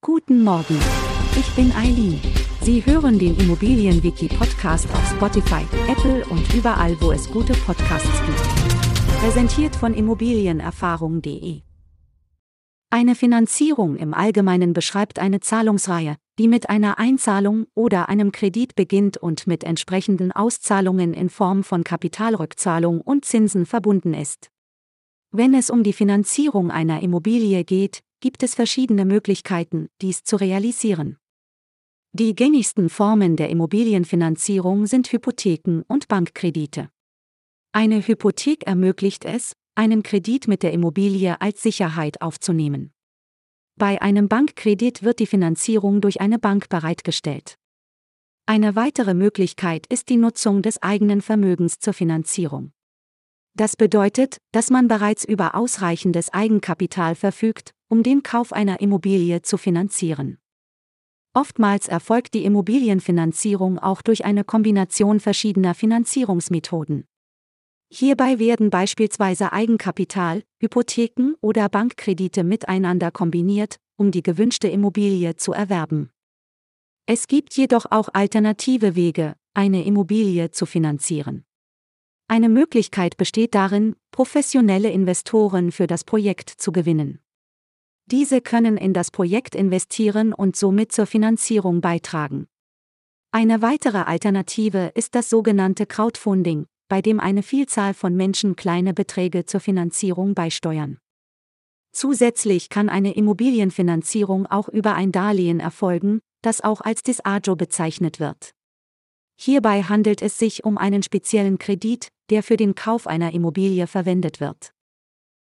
Guten Morgen. Ich bin Eileen. Sie hören den Immobilienwiki-Podcast auf Spotify, Apple und überall, wo es gute Podcasts gibt. Präsentiert von Immobilienerfahrung.de. Eine Finanzierung im Allgemeinen beschreibt eine Zahlungsreihe, die mit einer Einzahlung oder einem Kredit beginnt und mit entsprechenden Auszahlungen in Form von Kapitalrückzahlung und Zinsen verbunden ist. Wenn es um die Finanzierung einer Immobilie geht, gibt es verschiedene Möglichkeiten, dies zu realisieren. Die gängigsten Formen der Immobilienfinanzierung sind Hypotheken und Bankkredite. Eine Hypothek ermöglicht es, einen Kredit mit der Immobilie als Sicherheit aufzunehmen. Bei einem Bankkredit wird die Finanzierung durch eine Bank bereitgestellt. Eine weitere Möglichkeit ist die Nutzung des eigenen Vermögens zur Finanzierung. Das bedeutet, dass man bereits über ausreichendes Eigenkapital verfügt, um den Kauf einer Immobilie zu finanzieren. Oftmals erfolgt die Immobilienfinanzierung auch durch eine Kombination verschiedener Finanzierungsmethoden. Hierbei werden beispielsweise Eigenkapital, Hypotheken oder Bankkredite miteinander kombiniert, um die gewünschte Immobilie zu erwerben. Es gibt jedoch auch alternative Wege, eine Immobilie zu finanzieren. Eine Möglichkeit besteht darin, professionelle Investoren für das Projekt zu gewinnen. Diese können in das Projekt investieren und somit zur Finanzierung beitragen. Eine weitere Alternative ist das sogenannte Crowdfunding, bei dem eine Vielzahl von Menschen kleine Beträge zur Finanzierung beisteuern. Zusätzlich kann eine Immobilienfinanzierung auch über ein Darlehen erfolgen, das auch als Disajo bezeichnet wird. Hierbei handelt es sich um einen speziellen Kredit, der für den Kauf einer Immobilie verwendet wird.